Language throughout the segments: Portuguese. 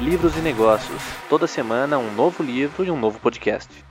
livros e negócios. Toda semana um novo livro e um novo podcast.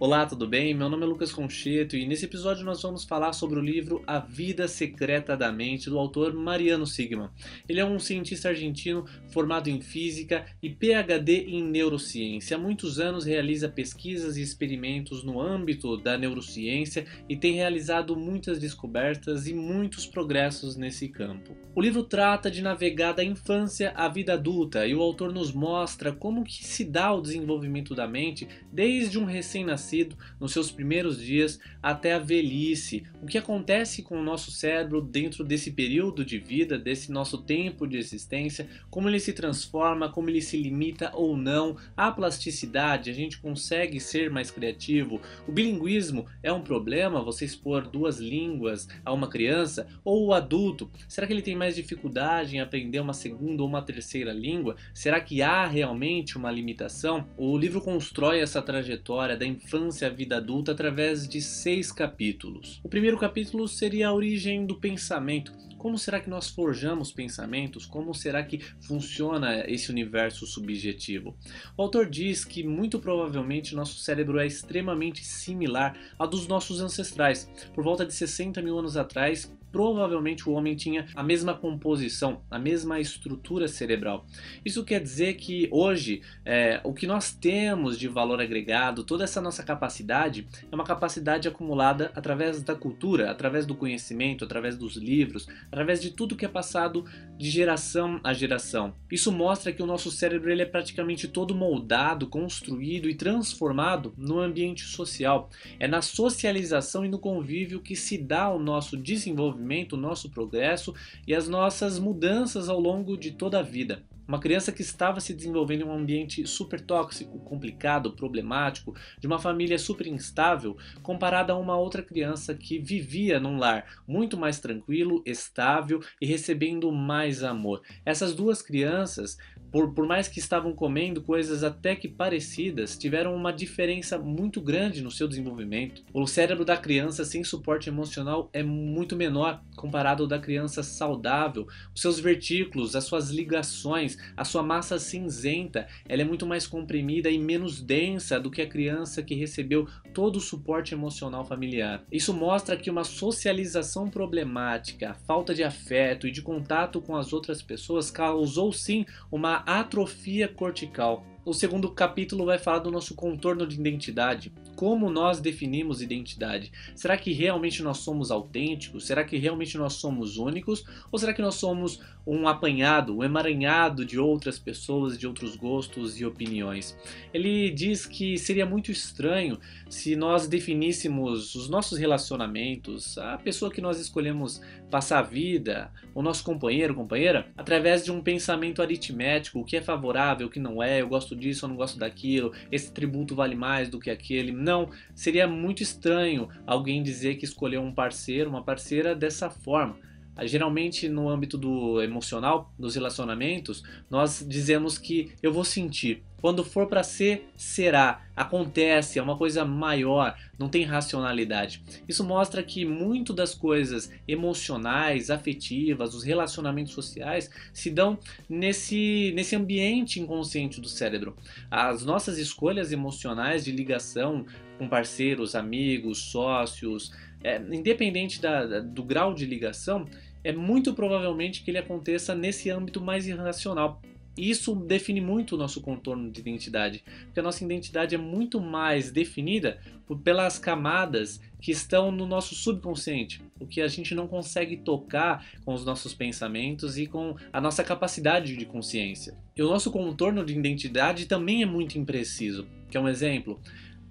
Olá, tudo bem? Meu nome é Lucas Concheto e nesse episódio nós vamos falar sobre o livro A Vida Secreta da Mente do autor Mariano Sigman. Ele é um cientista argentino formado em física e PhD em neurociência. Há muitos anos realiza pesquisas e experimentos no âmbito da neurociência e tem realizado muitas descobertas e muitos progressos nesse campo. O livro trata de navegar da infância à vida adulta e o autor nos mostra como que se dá o desenvolvimento da mente desde um recém-nascido nos seus primeiros dias até a velhice. O que acontece com o nosso cérebro dentro desse período de vida, desse nosso tempo de existência, como ele se transforma, como ele se limita ou não. A plasticidade, a gente consegue ser mais criativo. O bilinguismo é um problema, você expor duas línguas a uma criança ou o adulto. Será que ele tem mais dificuldade em aprender uma segunda ou uma terceira língua? Será que há realmente uma limitação? O livro constrói essa trajetória da infância infância à vida adulta através de seis capítulos. O primeiro capítulo seria a origem do pensamento. Como será que nós forjamos pensamentos? Como será que funciona esse universo subjetivo? O autor diz que muito provavelmente nosso cérebro é extremamente similar ao dos nossos ancestrais. Por volta de 60 mil anos atrás, provavelmente o homem tinha a mesma composição, a mesma estrutura cerebral. Isso quer dizer que hoje é, o que nós temos de valor agregado, toda essa nossa capacidade, é uma capacidade acumulada através da cultura, através do conhecimento, através dos livros, através de tudo que é passado de geração a geração. Isso mostra que o nosso cérebro ele é praticamente todo moldado, construído e transformado no ambiente social. É na socialização e no convívio que se dá o nosso desenvolvimento desenvolvimento, o nosso progresso e as nossas mudanças ao longo de toda a vida. Uma criança que estava se desenvolvendo em um ambiente super tóxico, complicado, problemático, de uma família super instável, comparada a uma outra criança que vivia num lar muito mais tranquilo, estável e recebendo mais amor. Essas duas crianças por, por mais que estavam comendo coisas até que parecidas, tiveram uma diferença muito grande no seu desenvolvimento. O cérebro da criança sem suporte emocional é muito menor comparado ao da criança saudável. Os seus vertículos, as suas ligações, a sua massa cinzenta, ela é muito mais comprimida e menos densa do que a criança que recebeu todo o suporte emocional familiar. Isso mostra que uma socialização problemática, a falta de afeto e de contato com as outras pessoas causou sim uma atrofia cortical. O segundo capítulo vai falar do nosso contorno de identidade. Como nós definimos identidade? Será que realmente nós somos autênticos? Será que realmente nós somos únicos? Ou será que nós somos um apanhado, um emaranhado de outras pessoas, de outros gostos e opiniões? Ele diz que seria muito estranho se nós definíssemos os nossos relacionamentos, a pessoa que nós escolhemos passar a vida, o nosso companheiro, companheira, através de um pensamento aritmético, o que é favorável, o que não é, eu gosto gosto disso, eu não gosto daquilo, esse tributo vale mais do que aquele. Não, seria muito estranho alguém dizer que escolheu um parceiro, uma parceira dessa forma. Geralmente, no âmbito do emocional, dos relacionamentos, nós dizemos que eu vou sentir. Quando for para ser, será. Acontece, é uma coisa maior, não tem racionalidade. Isso mostra que muito das coisas emocionais, afetivas, os relacionamentos sociais se dão nesse, nesse ambiente inconsciente do cérebro. As nossas escolhas emocionais de ligação com parceiros, amigos, sócios, é, independente da, do grau de ligação, é muito provavelmente que ele aconteça nesse âmbito mais irracional. Isso define muito o nosso contorno de identidade, porque a nossa identidade é muito mais definida por, pelas camadas que estão no nosso subconsciente, o que a gente não consegue tocar com os nossos pensamentos e com a nossa capacidade de consciência. E o nosso contorno de identidade também é muito impreciso. Que é um exemplo,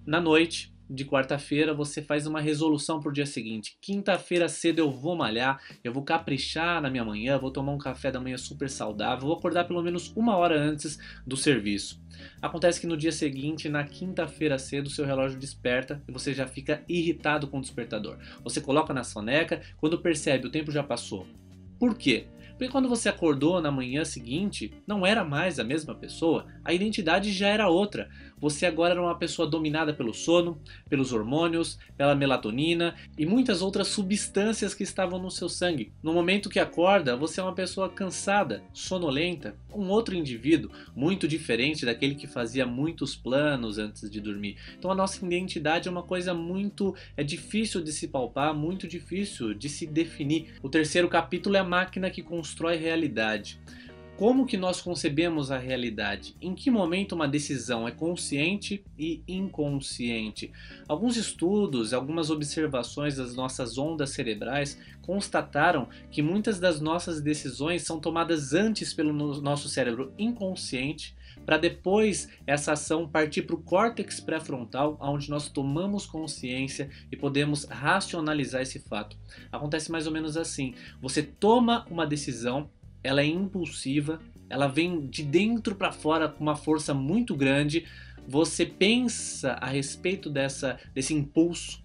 na noite de quarta-feira você faz uma resolução para o dia seguinte. Quinta-feira cedo eu vou malhar, eu vou caprichar na minha manhã, vou tomar um café da manhã super saudável, vou acordar pelo menos uma hora antes do serviço. Acontece que no dia seguinte, na quinta-feira cedo, seu relógio desperta e você já fica irritado com o despertador. Você coloca na soneca, quando percebe o tempo já passou. Por quê? Porque quando você acordou na manhã seguinte, não era mais a mesma pessoa, a identidade já era outra. Você agora era uma pessoa dominada pelo sono, pelos hormônios, pela melatonina e muitas outras substâncias que estavam no seu sangue. No momento que acorda, você é uma pessoa cansada, sonolenta, um outro indivíduo, muito diferente daquele que fazia muitos planos antes de dormir. Então a nossa identidade é uma coisa muito é difícil de se palpar, muito difícil de se definir. O terceiro capítulo é a máquina que constrói realidade. Como que nós concebemos a realidade? Em que momento uma decisão é consciente e inconsciente? Alguns estudos, algumas observações das nossas ondas cerebrais constataram que muitas das nossas decisões são tomadas antes pelo nosso cérebro inconsciente para depois essa ação partir para o córtex pré-frontal, onde nós tomamos consciência e podemos racionalizar esse fato. Acontece mais ou menos assim: você toma uma decisão ela é impulsiva, ela vem de dentro para fora com uma força muito grande. Você pensa a respeito dessa, desse impulso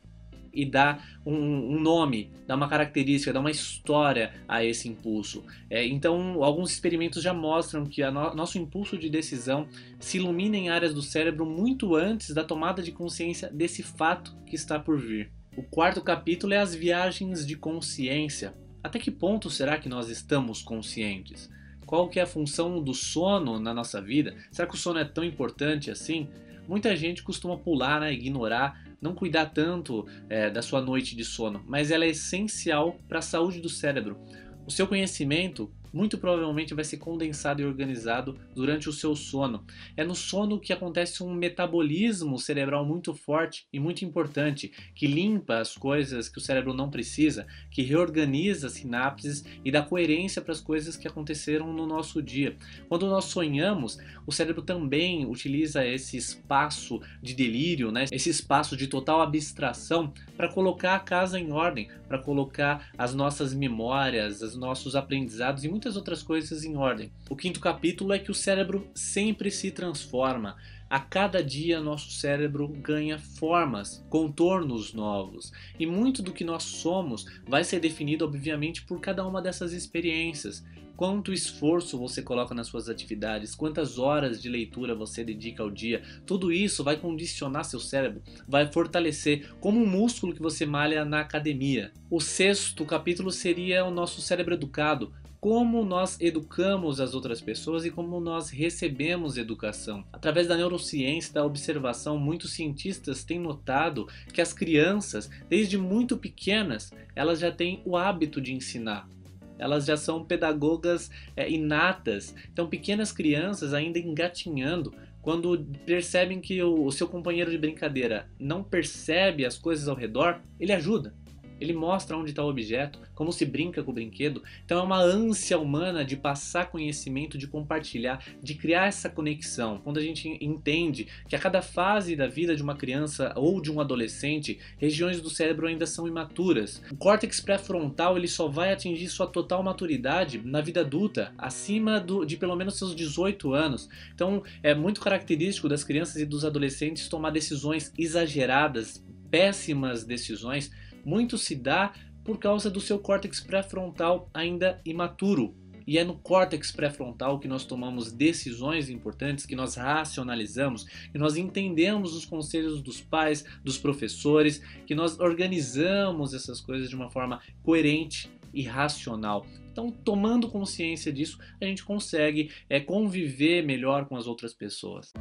e dá um, um, nome, dá uma característica, dá uma história a esse impulso. É, então, alguns experimentos já mostram que no, nosso impulso de decisão se ilumina em áreas do cérebro muito antes da tomada de consciência desse fato que está por vir. O quarto capítulo é as viagens de consciência. Até que ponto será que nós estamos conscientes? Qual que é a função do sono na nossa vida? Será que o sono é tão importante assim? Muita gente costuma pular, né, ignorar, não cuidar tanto é, da sua noite de sono, mas ela é essencial para a saúde do cérebro. O seu conhecimento muito provavelmente vai ser condensado e organizado durante o seu sono. É no sono que acontece um metabolismo cerebral muito forte e muito importante, que limpa as coisas que o cérebro não precisa, que reorganiza as sinapses e dá coerência para as coisas que aconteceram no nosso dia. Quando nós sonhamos, o cérebro também utiliza esse espaço de delírio, né? esse espaço de total abstração para colocar a casa em ordem, para colocar as nossas memórias, os nossos aprendizados e muitas muitas outras coisas em ordem. O quinto capítulo é que o cérebro sempre se transforma. A cada dia nosso cérebro ganha formas, contornos novos, e muito do que nós somos vai ser definido, obviamente, por cada uma dessas experiências quanto esforço você coloca nas suas atividades, quantas horas de leitura você dedica ao dia, tudo isso vai condicionar seu cérebro, vai fortalecer como um músculo que você malha na academia. O sexto capítulo seria o nosso cérebro educado, como nós educamos as outras pessoas e como nós recebemos educação. Através da neurociência, da observação, muitos cientistas têm notado que as crianças, desde muito pequenas, elas já têm o hábito de ensinar elas já são pedagogas é, inatas. Então, pequenas crianças ainda engatinhando, quando percebem que o, o seu companheiro de brincadeira não percebe as coisas ao redor, ele ajuda. Ele mostra onde está o objeto, como se brinca com o brinquedo. Então é uma ânsia humana de passar conhecimento, de compartilhar, de criar essa conexão. Quando a gente entende que a cada fase da vida de uma criança ou de um adolescente, regiões do cérebro ainda são imaturas. O córtex pré-frontal ele só vai atingir sua total maturidade na vida adulta, acima do, de pelo menos seus 18 anos. Então é muito característico das crianças e dos adolescentes tomar decisões exageradas, péssimas decisões muito se dá por causa do seu córtex pré-frontal ainda imaturo. E é no córtex pré-frontal que nós tomamos decisões importantes, que nós racionalizamos, que nós entendemos os conselhos dos pais, dos professores, que nós organizamos essas coisas de uma forma coerente e racional. Então, tomando consciência disso, a gente consegue é, conviver melhor com as outras pessoas.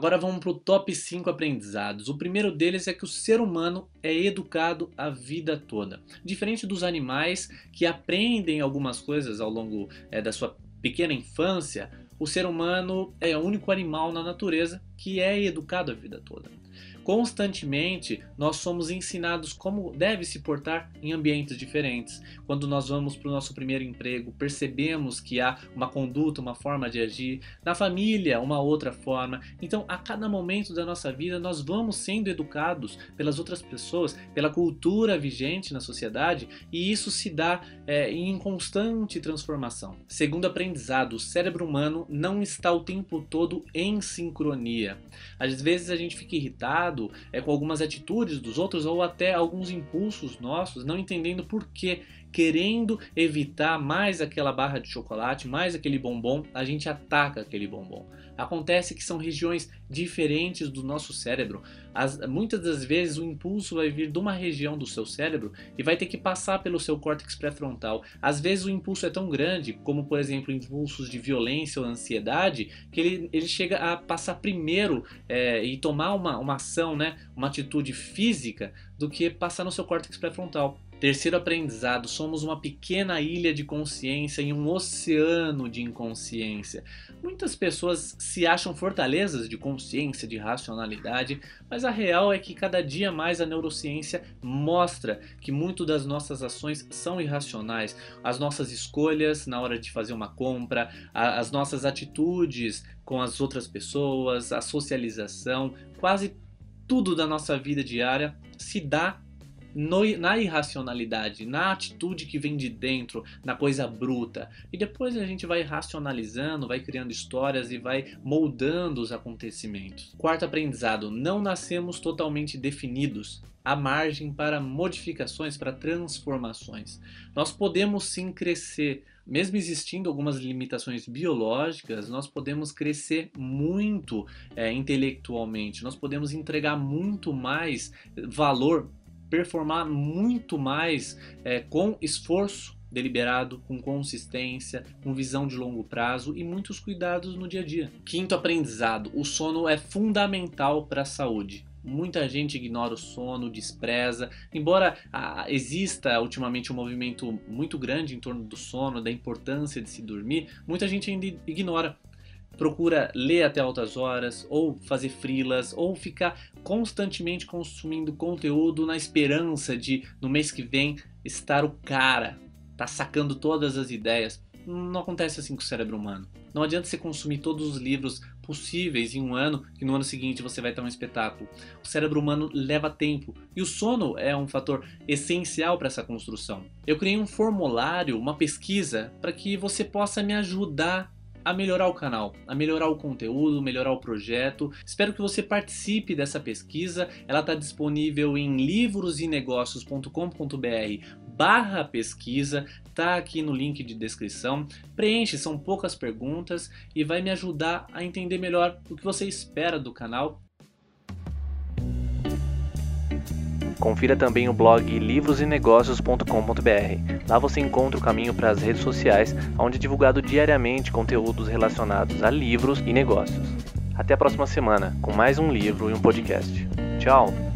Agora vamos para o top 5 aprendizados. O primeiro deles é que o ser humano é educado a vida toda. Diferente dos animais que aprendem algumas coisas ao longo é, da sua pequena infância, o ser humano é o único animal na natureza que é educado a vida toda. Constantemente nós somos ensinados como deve se portar em ambientes diferentes. Quando nós vamos para o nosso primeiro emprego, percebemos que há uma conduta, uma forma de agir. Na família, uma outra forma. Então, a cada momento da nossa vida, nós vamos sendo educados pelas outras pessoas, pela cultura vigente na sociedade, e isso se dá é, em constante transformação. Segundo aprendizado, o cérebro humano não está o tempo todo em sincronia. Às vezes a gente fica irritado é, com algumas atitudes dos outros ou até alguns impulsos nossos, não entendendo por quê querendo evitar mais aquela barra de chocolate, mais aquele bombom, a gente ataca aquele bombom. Acontece que são regiões diferentes do nosso cérebro. As, muitas das vezes o impulso vai vir de uma região do seu cérebro e vai ter que passar pelo seu córtex pré-frontal. Às vezes o impulso é tão grande, como por exemplo impulsos de violência ou ansiedade, que ele, ele chega a passar primeiro é, e tomar uma, uma ação, né, uma atitude física, do que passar no seu córtex pré-frontal. Terceiro aprendizado: somos uma pequena ilha de consciência em um oceano de inconsciência. Muitas pessoas se acham fortalezas de consciência, de racionalidade, mas a real é que cada dia mais a neurociência mostra que muito das nossas ações são irracionais. As nossas escolhas na hora de fazer uma compra, as nossas atitudes com as outras pessoas, a socialização, quase tudo da nossa vida diária se dá no, na irracionalidade, na atitude que vem de dentro, na coisa bruta. E depois a gente vai racionalizando, vai criando histórias e vai moldando os acontecimentos. Quarto aprendizado: não nascemos totalmente definidos. Há margem para modificações, para transformações. Nós podemos sim crescer, mesmo existindo algumas limitações biológicas, nós podemos crescer muito é, intelectualmente, nós podemos entregar muito mais valor performar muito mais é, com esforço deliberado, com consistência, com visão de longo prazo e muitos cuidados no dia a dia. Quinto aprendizado: o sono é fundamental para a saúde. Muita gente ignora o sono, despreza. Embora ah, exista ultimamente um movimento muito grande em torno do sono, da importância de se dormir, muita gente ainda ignora procura ler até altas horas, ou fazer frilas, ou ficar constantemente consumindo conteúdo na esperança de no mês que vem estar o cara, tá sacando todas as ideias. Não acontece assim com o cérebro humano. Não adianta você consumir todos os livros possíveis em um ano, que no ano seguinte você vai ter um espetáculo. O cérebro humano leva tempo e o sono é um fator essencial para essa construção. Eu criei um formulário, uma pesquisa, para que você possa me ajudar a melhorar o canal, a melhorar o conteúdo, melhorar o projeto. Espero que você participe dessa pesquisa. Ela está disponível em livrosenegócios.com.br barra pesquisa, tá aqui no link de descrição. Preenche, são poucas perguntas e vai me ajudar a entender melhor o que você espera do canal Confira também o blog livrosenegócios.com.br. Lá você encontra o caminho para as redes sociais, onde é divulgado diariamente conteúdos relacionados a livros e negócios. Até a próxima semana, com mais um livro e um podcast. Tchau!